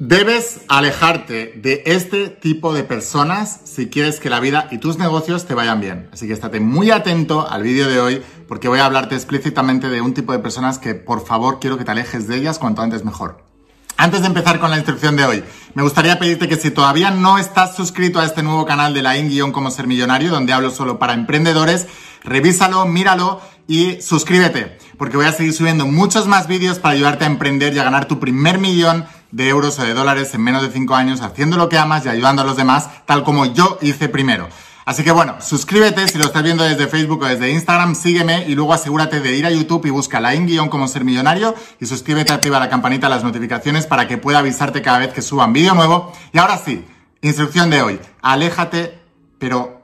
Debes alejarte de este tipo de personas si quieres que la vida y tus negocios te vayan bien. Así que estate muy atento al vídeo de hoy porque voy a hablarte explícitamente de un tipo de personas que por favor quiero que te alejes de ellas cuanto antes mejor. Antes de empezar con la instrucción de hoy, me gustaría pedirte que si todavía no estás suscrito a este nuevo canal de la IN Cómo Ser Millonario, donde hablo solo para emprendedores, revísalo, míralo y suscríbete, porque voy a seguir subiendo muchos más vídeos para ayudarte a emprender y a ganar tu primer millón de euros o de dólares en menos de 5 años haciendo lo que amas y ayudando a los demás, tal como yo hice primero. Así que bueno, suscríbete si lo estás viendo desde Facebook o desde Instagram, sígueme y luego asegúrate de ir a YouTube y busca la in como ser millonario y suscríbete, activa la campanita, las notificaciones para que pueda avisarte cada vez que suban vídeo nuevo. Y ahora sí, instrucción de hoy, aléjate, pero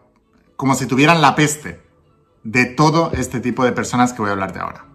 como si tuvieran la peste de todo este tipo de personas que voy a hablarte ahora.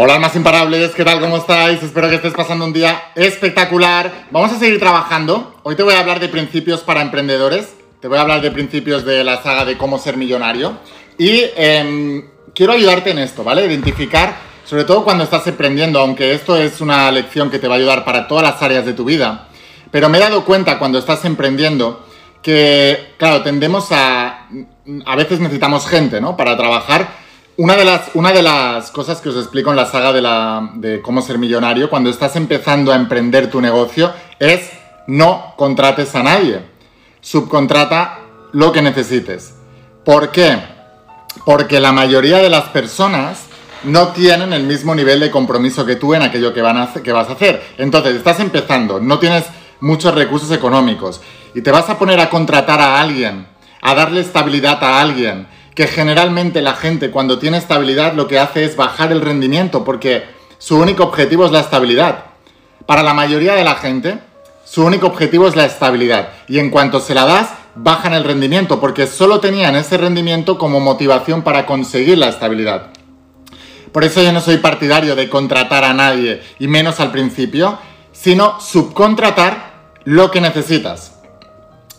Hola almas imparables, ¿qué tal? ¿Cómo estáis? Espero que estés pasando un día espectacular. Vamos a seguir trabajando. Hoy te voy a hablar de principios para emprendedores. Te voy a hablar de principios de la saga de cómo ser millonario. Y em, quiero ayudarte en esto, ¿vale? Identificar, sobre todo cuando estás emprendiendo, aunque esto es una lección que te va a ayudar para todas las áreas de tu vida. Pero me he dado cuenta cuando estás emprendiendo que, claro, tendemos a... A veces necesitamos gente, ¿no? Para trabajar una de, las, una de las cosas que os explico en la saga de, la, de cómo ser millonario, cuando estás empezando a emprender tu negocio, es no contrates a nadie. Subcontrata lo que necesites. ¿Por qué? Porque la mayoría de las personas no tienen el mismo nivel de compromiso que tú en aquello que, van a que vas a hacer. Entonces, estás empezando, no tienes muchos recursos económicos y te vas a poner a contratar a alguien, a darle estabilidad a alguien, que generalmente la gente cuando tiene estabilidad lo que hace es bajar el rendimiento porque su único objetivo es la estabilidad. Para la mayoría de la gente, su único objetivo es la estabilidad y en cuanto se la das, bajan el rendimiento porque solo tenían ese rendimiento como motivación para conseguir la estabilidad. Por eso yo no soy partidario de contratar a nadie y menos al principio, sino subcontratar lo que necesitas.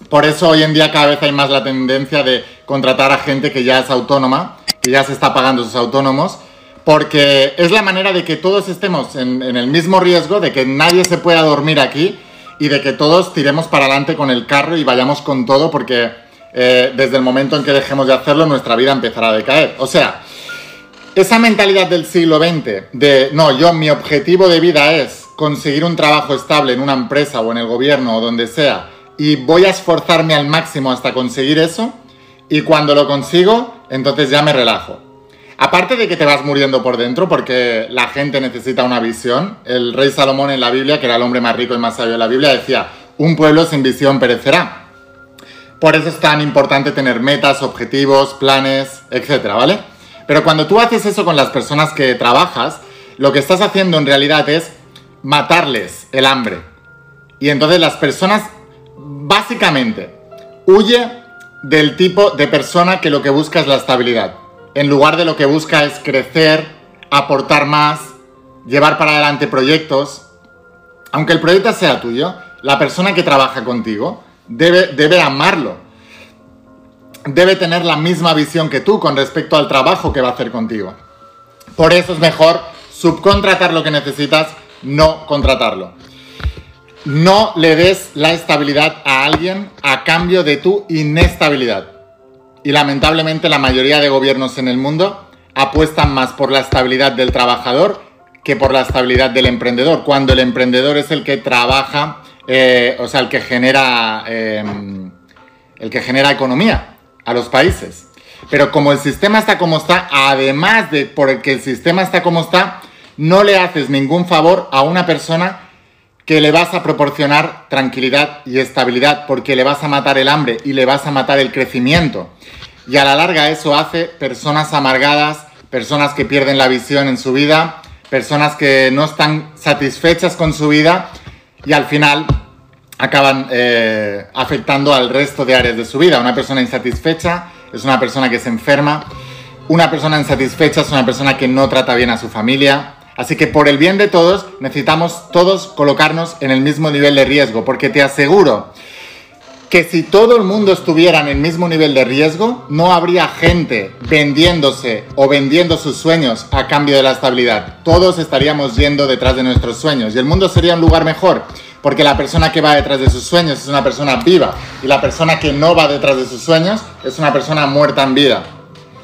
Por eso hoy en día cada vez hay más la tendencia de contratar a gente que ya es autónoma, que ya se está pagando sus autónomos, porque es la manera de que todos estemos en, el mismo riesgo, de que nadie se pueda dormir aquí y de que todos tiremos para adelante con el carro y vayamos con todo, porque eh, desde el momento en que dejemos de hacerlo, nuestra vida empezará a decaer. O sea, esa mentalidad del siglo XX de, no, yo mi objetivo de vida es conseguir un trabajo estable en una empresa o en el gobierno o donde sea, y voy a esforzarme al máximo hasta conseguir eso y cuando lo consigo, entonces ya me relajo. Aparte de que te vas muriendo por dentro porque la gente necesita una visión, el rey Salomón en la Biblia, que era el hombre más rico y más sabio de la Biblia, decía, un pueblo sin visión perecerá. Por eso es tan importante tener metas, objetivos, planes, etcétera, ¿vale? Pero cuando tú haces eso con las personas que trabajas, lo que estás haciendo en realidad es matarles el hambre. Y entonces las personas Básicamente, huye del tipo de persona que lo que busca es la estabilidad. En lugar de lo que busca es crecer, aportar más, llevar para adelante proyectos. Aunque el proyecto sea tuyo, la persona que trabaja contigo debe, debe amarlo. Debe tener la misma visión que tú con respecto al trabajo que va a hacer contigo. Por eso es mejor subcontratar lo que necesitas, no contratarlo. No le des la estabilidad a alguien a cambio de tu inestabilidad. Y lamentablemente la mayoría de gobiernos en el mundo apuestan más por la estabilidad del trabajador que por la estabilidad del emprendedor, cuando el emprendedor es el que trabaja, eh, o sea, el que genera, em, el que genera economía a los países. Pero como el sistema está como está, además de porque el sistema está como está, no le haces ningún favor a una persona que le vas a proporcionar tranquilidad y estabilidad porque le vas a matar el hambre y le vas a matar el crecimiento. Y a la larga eso hace personas amargadas, personas que pierden la visión en su vida, personas que no están satisfechas con su vida y al final acaban eh, afectando al resto de áreas de su vida. Una persona insatisfecha es una persona que se enferma, una persona insatisfecha es una persona que no trata bien a su familia. Así que por el bien de todos necesitamos todos colocarnos en el mismo nivel de riesgo, porque te aseguro que si todo el mundo estuviera en el mismo nivel de riesgo, no habría gente vendiéndose o vendiendo sus sueños a cambio de la estabilidad. Todos estaríamos yendo detrás de nuestros sueños y el mundo sería un lugar mejor, porque la persona que va detrás de sus sueños es una persona viva y la persona que no va detrás de sus sueños es una persona muerta en vida.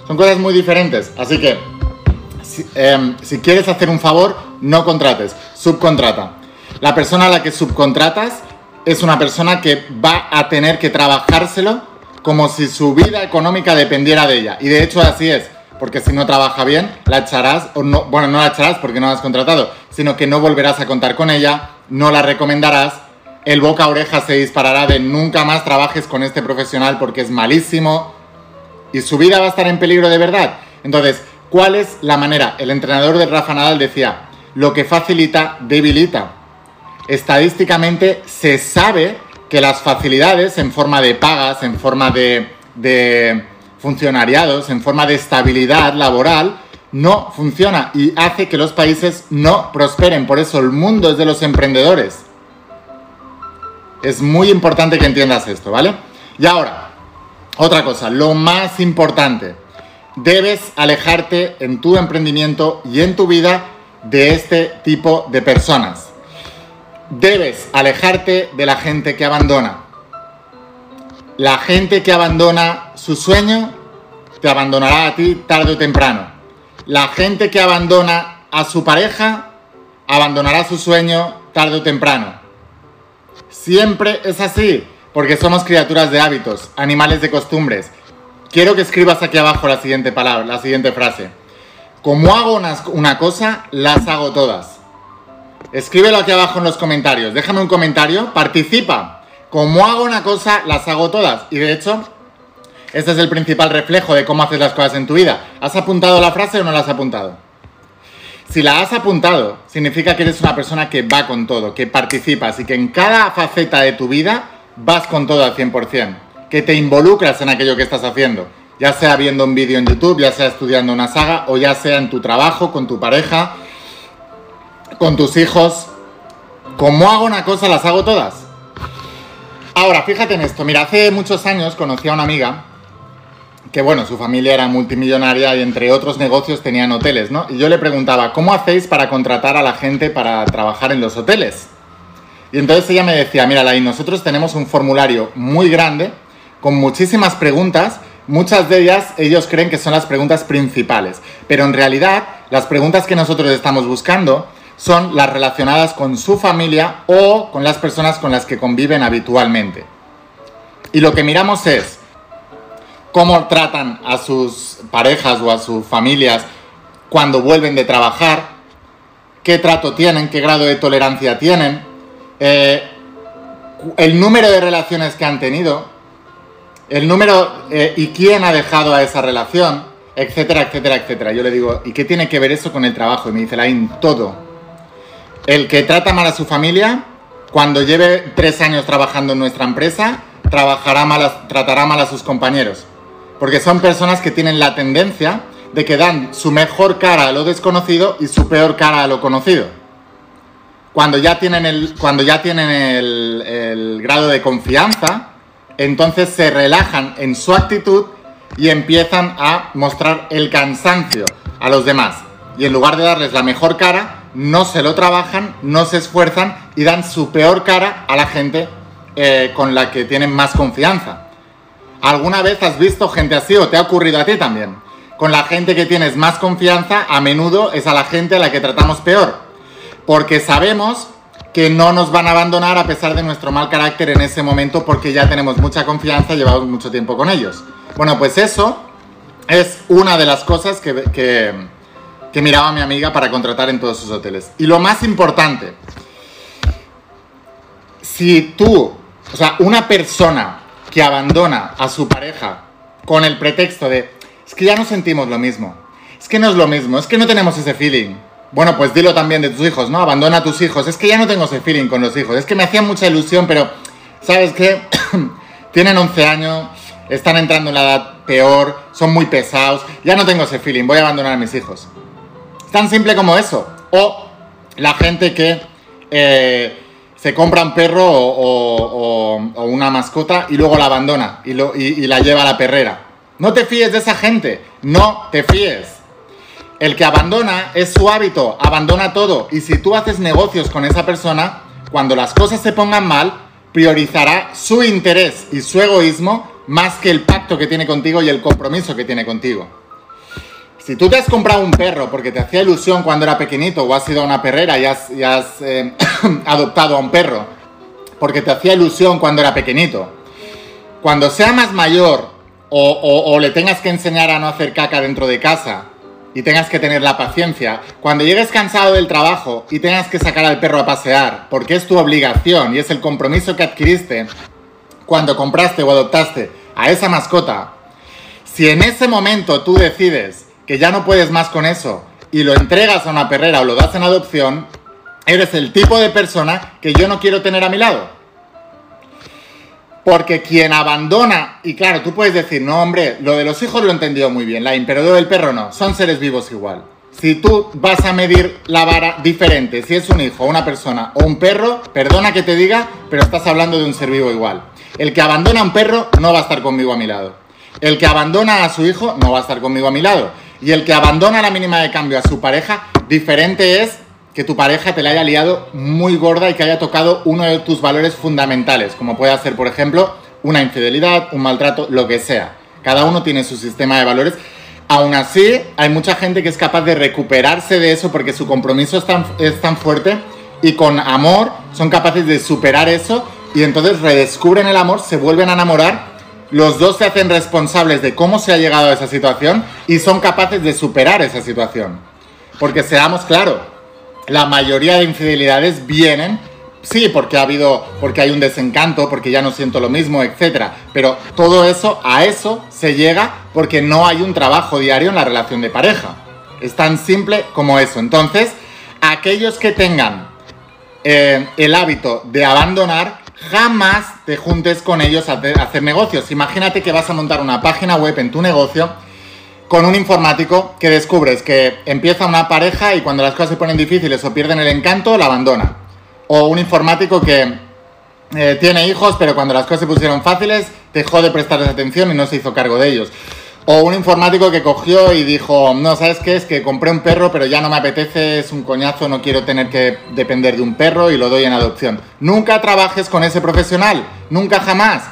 Son cosas muy diferentes, así que si, em, si quieres hacer un favor, no contrates, subcontrata. La persona a la que subcontratas es una persona que va a tener que trabajárselo como si su vida económica dependiera de ella. Y de hecho así es, porque si no trabaja bien, la echarás, o no, bueno, no la echarás porque no la has contratado, sino que no volverás a contar con ella, no la recomendarás, el boca a oreja se disparará de nunca más trabajes con este profesional porque es malísimo y su vida va a estar en peligro de verdad. Entonces, ¿cuál es la manera? El entrenador de Rafa Nadal decía, lo que facilita, debilita estadísticamente se sabe que las facilidades en forma de pagas, en forma de, funcionariados, en forma de estabilidad laboral, no funciona y hace que los países no prosperen. Por eso el mundo es de los emprendedores. Es muy importante que entiendas esto, ¿vale? Y ahora, otra cosa, lo más importante, debes alejarte en tu emprendimiento y en tu vida de este tipo de personas. Debes alejarte de la gente que abandona. La gente que abandona su sueño te abandonará a ti tarde o temprano. La gente que abandona a su pareja abandonará su sueño tarde o temprano. Siempre es así, porque somos criaturas de hábitos, animales de costumbres. Quiero que escribas aquí abajo la siguiente palabra, la siguiente frase. Como hago una, cosa, las hago todas. Escríbelo aquí abajo en los comentarios. Déjame un comentario. Participa. Como hago una cosa, las hago todas. Y de hecho, este es el principal reflejo de cómo haces las cosas en tu vida. ¿Has apuntado la frase o no la has apuntado? Si la has apuntado, significa que eres una persona que va con todo, que participas y que en cada faceta de tu vida vas con todo al 100%, que te involucras en aquello que estás haciendo, ya sea viendo un vídeo en YouTube, ya sea estudiando una saga o ya sea en tu trabajo, con tu pareja, con tus hijos. Como hago una cosa, las hago todas. Ahora, fíjate en esto. Mira, hace muchos años conocí a una amiga que, bueno, su familia era multimillonaria y entre otros negocios tenían hoteles, ¿no? Y yo le preguntaba, ¿cómo hacéis para contratar a la gente para trabajar en los hoteles? Y entonces ella me decía, mira, Lai, nosotros tenemos un formulario muy grande con muchísimas preguntas Muchas de ellas ellos creen que son las preguntas principales, pero en realidad las preguntas que nosotros estamos buscando son las relacionadas con su familia o con las personas con las que conviven habitualmente. Y lo que miramos es cómo tratan a sus parejas o a sus familias cuando vuelven de trabajar, qué trato tienen, qué grado de tolerancia tienen, eh, el número de relaciones que han tenido, el número eh, y quién ha dejado a esa relación, etcétera, etcétera, etcétera. Yo le digo, ¿y qué tiene que ver eso con el trabajo? Y me dice, Lain, todo el que trata mal a su familia, cuando lleve tres años trabajando en nuestra empresa, trabajará mal tratará mal a sus compañeros. Porque son personas que tienen la tendencia de que dan su mejor cara a lo desconocido y su peor cara a lo conocido. Cuando ya tienen el, cuando ya tienen el grado de confianza, entonces se relajan en su actitud y empiezan a mostrar el cansancio a los demás. Y en lugar de darles la mejor cara, no se lo trabajan, no se esfuerzan y dan su peor cara a la gente eh, con la que tienen más confianza. ¿Alguna vez has visto gente así o te ha ocurrido a ti también? Con la gente que tienes más confianza, a menudo es a la gente a la que tratamos peor. Porque sabemos que no nos van a abandonar a pesar de nuestro mal carácter en ese momento porque ya tenemos mucha confianza y llevamos mucho tiempo con ellos. Bueno, pues eso es una de las cosas que, que miraba mi amiga para contratar en todos sus hoteles. Y lo más importante, si tú, o sea, una persona que abandona a su pareja con el pretexto de, es que ya no sentimos lo mismo, es que no es lo mismo, es que no tenemos ese feeling, Bueno, pues dilo también de tus hijos, ¿no? Abandona a tus hijos. Es que ya no tengo ese feeling con los hijos. Es que me hacía mucha ilusión, pero ¿sabes qué? Tienen 11 años, están entrando en la edad peor, son muy pesados. Ya no tengo ese feeling, voy a abandonar a mis hijos. Tan simple como eso. O la gente que eh, se compra un perro o, una mascota y luego la abandona y la lleva a la perrera. No te fíes de esa gente, no te fíes. El que abandona es su hábito, abandona todo. Y si tú haces negocios con esa persona, cuando las cosas se pongan mal, priorizará su interés y su egoísmo más que el pacto que tiene contigo y el compromiso que tiene contigo. Si tú te has comprado un perro porque te hacía ilusión cuando era pequeñito o has ido a una perrera y has, eh, adoptado a un perro porque te hacía ilusión cuando era pequeñito, cuando sea más mayor o le tengas que enseñar a no hacer caca dentro de casa y tengas que tener la paciencia, cuando llegues cansado del trabajo y tengas que sacar al perro a pasear, porque es tu obligación y es el compromiso que adquiriste cuando compraste o adoptaste a esa mascota, si en ese momento tú decides que ya no puedes más con eso y lo entregas a una perrera o lo das en adopción, eres el tipo de persona que yo no quiero tener a mi lado. Porque quien abandona, y claro, tú puedes decir, no, hombre, lo de los hijos lo he entendido muy bien, la lo del perro no, son seres vivos igual. Si tú vas a medir la vara diferente, si es un hijo, una persona o un perro, perdona que te diga, pero estás hablando de un ser vivo igual. El que abandona a un perro no va a estar conmigo a mi lado. El que abandona a su hijo no va a estar conmigo a mi lado. Y el que abandona la mínima de cambio a su pareja, diferente es que tu pareja te la haya liado muy gorda y que haya tocado uno de tus valores fundamentales, como puede ser, por ejemplo, una infidelidad, un maltrato, lo que sea. Cada uno tiene su sistema de valores. Aún así, hay mucha gente que es capaz de recuperarse de eso porque su compromiso es tan, es tan fuerte y con amor son capaces de superar eso y entonces redescubren el amor, se vuelven a enamorar, los dos se hacen responsables de cómo se ha llegado a esa situación y son capaces de superar esa situación. Porque seamos claros, la mayoría de infidelidades vienen, sí, porque ha habido, porque hay un desencanto, porque ya no siento lo mismo, etc. Pero todo eso, a eso se llega porque no hay un trabajo diario en la relación de pareja. Es tan simple como eso. Entonces, aquellos que tengan eh, el hábito de abandonar, jamás te juntes con ellos a hacer negocios. Imagínate que vas a montar una página web en tu negocio con un informático que descubres que empieza una pareja y cuando las cosas se ponen difíciles o pierden el encanto, la abandona. O un informático que eh, tiene hijos, pero cuando las cosas se pusieron fáciles, dejó de prestarles atención y no se hizo cargo de ellos. O un informático que cogió y dijo, no, ¿sabes qué? Es que compré un perro, pero ya no me apetece, es un coñazo, no quiero tener que depender de un perro y lo doy en adopción. Nunca trabajes con ese profesional, nunca jamás.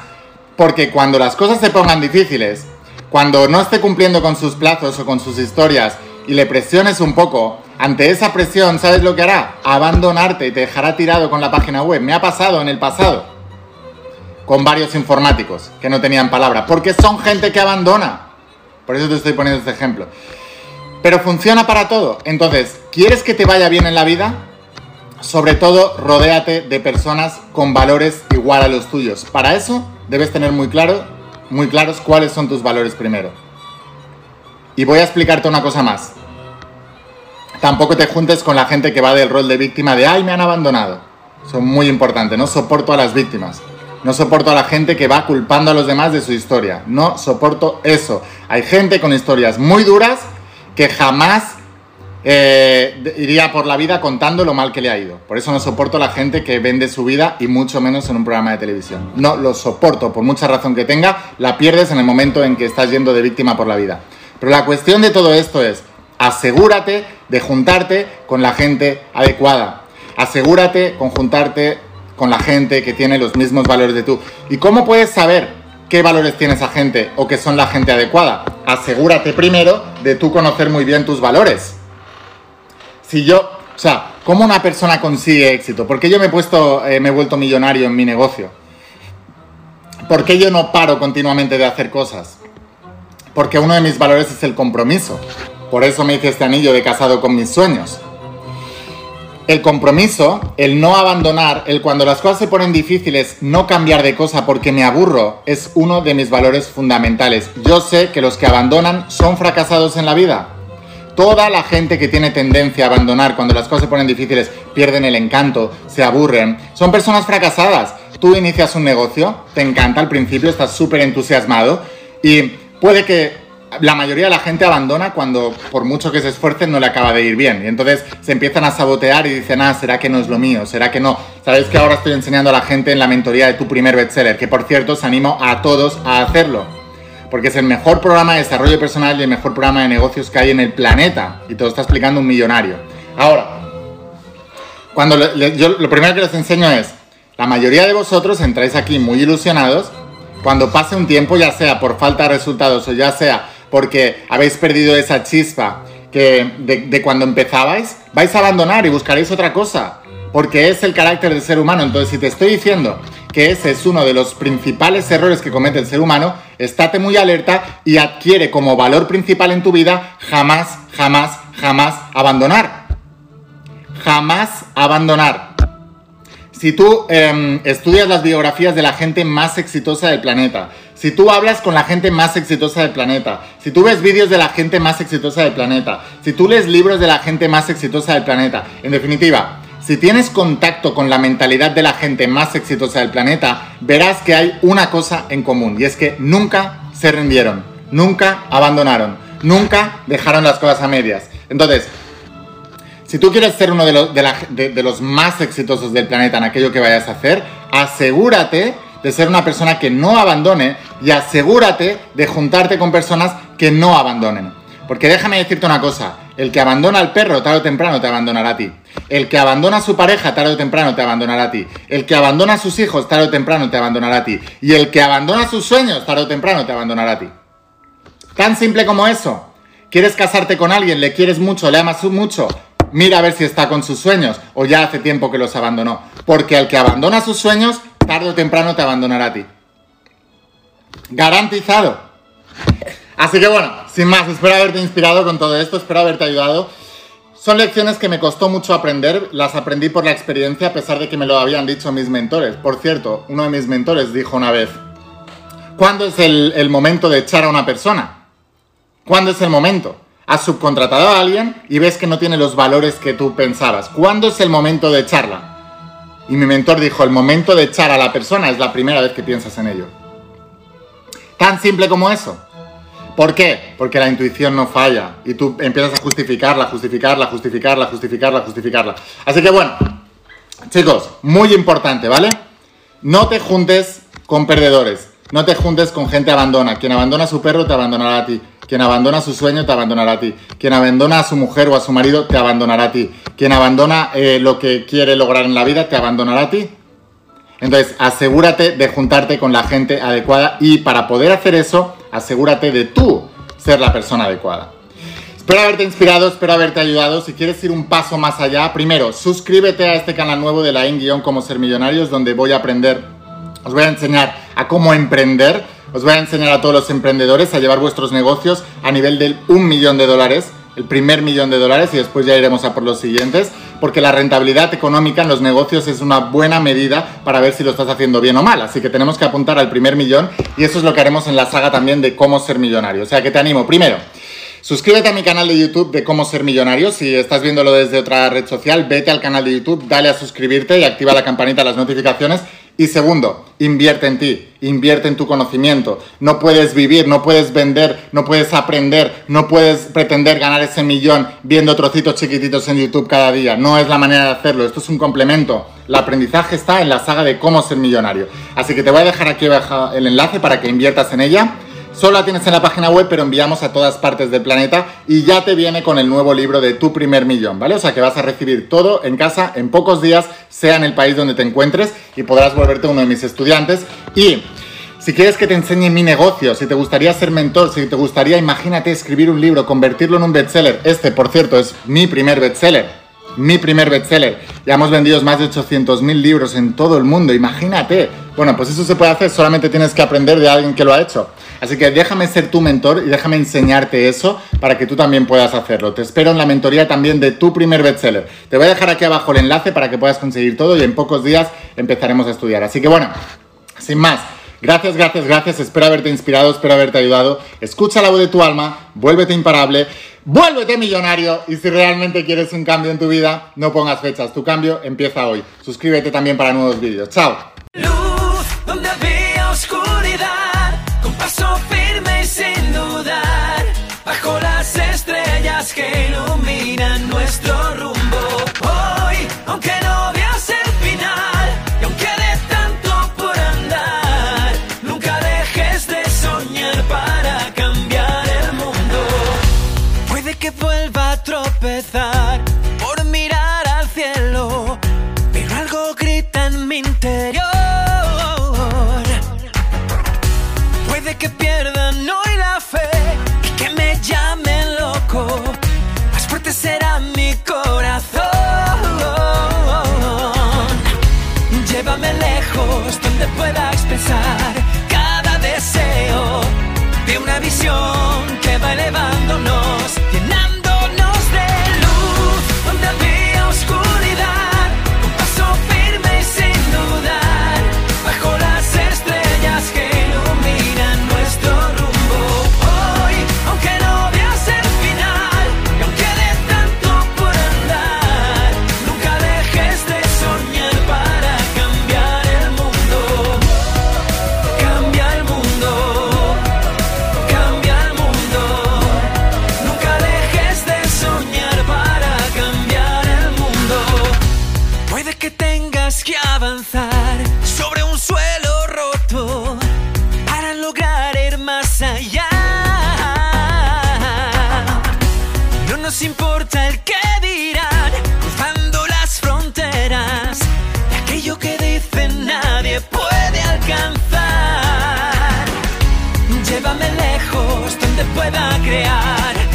Porque cuando las cosas se pongan difíciles cuando no esté cumpliendo con sus plazos o con sus historias y le presiones un poco, ante esa presión, ¿sabes lo que hará? Abandonarte y te dejará tirado con la página web. Me ha pasado en el pasado con varios informáticos que no tenían palabra, porque son gente que abandona. Por eso te estoy poniendo este ejemplo. Pero funciona para todo. Entonces, ¿quieres que te vaya bien en la vida? Sobre todo, rodéate de personas con valores igual a los tuyos. Para eso, debes tener muy claro muy claros cuáles son tus valores primero. Y voy a explicarte una cosa más. Tampoco te juntes con la gente que va del rol de víctima de, ay, me han abandonado. Son muy importantes, no soporto a las víctimas. No soporto a la gente que va culpando a los demás de su historia. No soporto eso. Hay gente con historias muy duras que jamás eh, iría por la vida contando lo mal que le ha ido. Por eso no soporto la gente que vende su vida y mucho menos en un programa de televisión. No lo soporto, por mucha razón que tenga, la pierdes en el momento en que estás yendo de víctima por la vida. Pero la cuestión de todo esto es, asegúrate de juntarte con la gente adecuada. Asegúrate con juntarte con la gente que tiene los mismos valores de tú. ¿Y cómo puedes saber qué valores tiene esa gente o que son la gente adecuada? Asegúrate primero de tú conocer muy bien tus valores si yo, o sea, ¿cómo una persona consigue éxito? ¿Por qué yo me he puesto, eh, me he vuelto millonario en mi negocio? ¿Por qué yo no paro continuamente de hacer cosas? Porque uno de mis valores es el compromiso. Por eso me hice este anillo de casado con mis sueños. El compromiso, el no abandonar, el cuando las cosas se ponen difíciles, no cambiar de cosa porque me aburro, es uno de mis valores fundamentales. Yo sé que los que abandonan son fracasados en la vida Toda la gente que tiene tendencia a abandonar cuando las cosas se ponen difíciles, pierden el encanto, se aburren, son personas fracasadas. Tú inicias un negocio, te encanta al principio, estás súper entusiasmado y puede que la mayoría de la gente abandona cuando por mucho que se esfuercen no le acaba de ir bien. Y entonces se empiezan a sabotear y dicen, ah, ¿será que no es lo mío? ¿Será que no? Sabéis que ahora estoy enseñando a la gente en la mentoría de tu primer bestseller, que por cierto os animo a todos a hacerlo. Porque es el mejor programa de desarrollo personal y el mejor programa de negocios que hay en el planeta. Y te lo está explicando un millonario. Ahora, cuando yo lo primero que les enseño es, la mayoría de vosotros entráis aquí muy ilusionados. Cuando pase un tiempo, ya sea por falta de resultados o ya sea porque habéis perdido esa chispa que de, cuando empezabais, vais a abandonar y buscaréis otra cosa, porque es el carácter del ser humano. Entonces, si te estoy diciendo que ese es uno de los principales errores que comete el ser humano, estate muy alerta y adquiere como valor principal en tu vida jamás, jamás, jamás abandonar. Jamás abandonar. Si tú em, estudias las biografías de la gente más exitosa del planeta, si tú hablas con la gente más exitosa del planeta, si tú ves vídeos de la gente más exitosa del planeta, si tú lees libros de la gente más exitosa del planeta, en definitiva, si tienes contacto con la mentalidad de la gente más exitosa del planeta, verás que hay una cosa en común y es que nunca se rindieron, nunca abandonaron, nunca dejaron las cosas a medias. Entonces, si tú quieres ser uno de los, de los más exitosos del planeta en aquello que vayas a hacer, asegúrate de ser una persona que no abandone y asegúrate de juntarte con personas que no abandonen. Porque déjame decirte una cosa, el que abandona al perro tarde o temprano te abandonará a ti. El que abandona a su pareja tarde o temprano te abandonará a ti. El que abandona a sus hijos tarde o temprano te abandonará a ti. Y el que abandona sus sueños tarde o temprano te abandonará a ti. Tan simple como eso. ¿Quieres casarte con alguien? ¿Le quieres mucho? ¿Le amas mucho? Mira a ver si está con sus sueños o ya hace tiempo que los abandonó. Porque al que abandona sus sueños tarde o temprano te abandonará a ti. Garantizado. Así que bueno, sin más, espero haberte inspirado con todo esto, espero haberte ayudado. Son lecciones que me costó mucho aprender, las aprendí por la experiencia a pesar de que me lo habían dicho mis mentores. Por cierto, uno de mis mentores dijo una vez, ¿cuándo es el, el momento de echar a una persona? ¿Cuándo es el momento? Has subcontratado a alguien y ves que no tiene los valores que tú pensabas. ¿Cuándo es el momento de echarla? Y mi mentor dijo, el momento de echar a la persona es la primera vez que piensas en ello. Tan simple como eso. ¿Por qué? Porque la intuición no falla y tú empiezas a justificarla, justificarla, justificarla, justificarla, justificarla. Así que bueno, chicos, muy importante, ¿vale? No te juntes con perdedores, no te juntes con gente abandona. Quien abandona a su perro te abandonará a ti. Quien abandona su sueño te abandonará a ti. Quien abandona a su mujer o a su marido te abandonará a ti. Quien abandona eh, lo que quiere lograr en la vida te abandonará a ti. Entonces, asegúrate de juntarte con la gente adecuada y para poder hacer eso, asegúrate de tú ser la persona adecuada. Espero haberte inspirado, espero haberte ayudado. Si quieres ir un paso más allá, primero, suscríbete a este canal nuevo de la In Cómo Ser Millonarios, donde voy a aprender, os voy a enseñar a cómo emprender os voy a enseñar a todos los emprendedores a llevar vuestros negocios a nivel del un millón de dólares, el primer millón de dólares y después ya iremos a por los siguientes, porque la rentabilidad económica en los negocios es una buena medida para ver si lo estás haciendo bien o mal. Así que tenemos que apuntar al primer millón y eso es lo que haremos en la saga también de cómo ser millonario. O sea que te animo, primero, Suscríbete a mi canal de YouTube de cómo ser millonario. Si estás viéndolo desde otra red social, vete al canal de YouTube, dale a suscribirte y activa la campanita de las notificaciones y segundo, invierte en ti, invierte en tu conocimiento. No puedes vivir, no puedes vender, no puedes aprender, no puedes pretender ganar ese millón viendo trocitos chiquititos en YouTube cada día. No es la manera de hacerlo, esto es un complemento. El aprendizaje está en la saga de cómo ser millonario. Así que te voy a dejar aquí abajo el enlace para que inviertas en ella. Solo la tienes en la página web, pero enviamos a todas partes del planeta y ya te viene con el nuevo libro de tu primer millón, ¿vale? O sea que vas a recibir todo en casa en pocos días, sea en el país donde te encuentres y podrás volverte uno de mis estudiantes. Y si quieres que te enseñe mi negocio, si te gustaría ser mentor, si te gustaría, imagínate, escribir un libro, convertirlo en un bestseller. Este, por cierto, es mi primer bestseller mi primer bestseller. Ya hemos vendido más de 800.000 libros en todo el mundo, imagínate. Bueno, pues eso se puede hacer, solamente tienes que aprender de alguien que lo ha hecho. Así que déjame ser tu mentor y déjame enseñarte eso para que tú también puedas hacerlo. Te espero en la mentoría también de tu primer bestseller. Te voy a dejar aquí abajo el enlace para que puedas conseguir todo y en pocos días empezaremos a estudiar. Así que bueno, sin más. Gracias, gracias, gracias. Espero haberte inspirado, espero haberte ayudado. Escucha la voz de tu alma, vuélvete imparable, vuélvete millonario y si realmente quieres un cambio en tu vida, no pongas fechas. Tu cambio empieza hoy. Suscríbete también para nuevos vídeos. Chao oscuridad, con paso firme y sin dudar, bajo las estrellas que iluminan nuestro rumbo. llévame lejos donde pueda crear.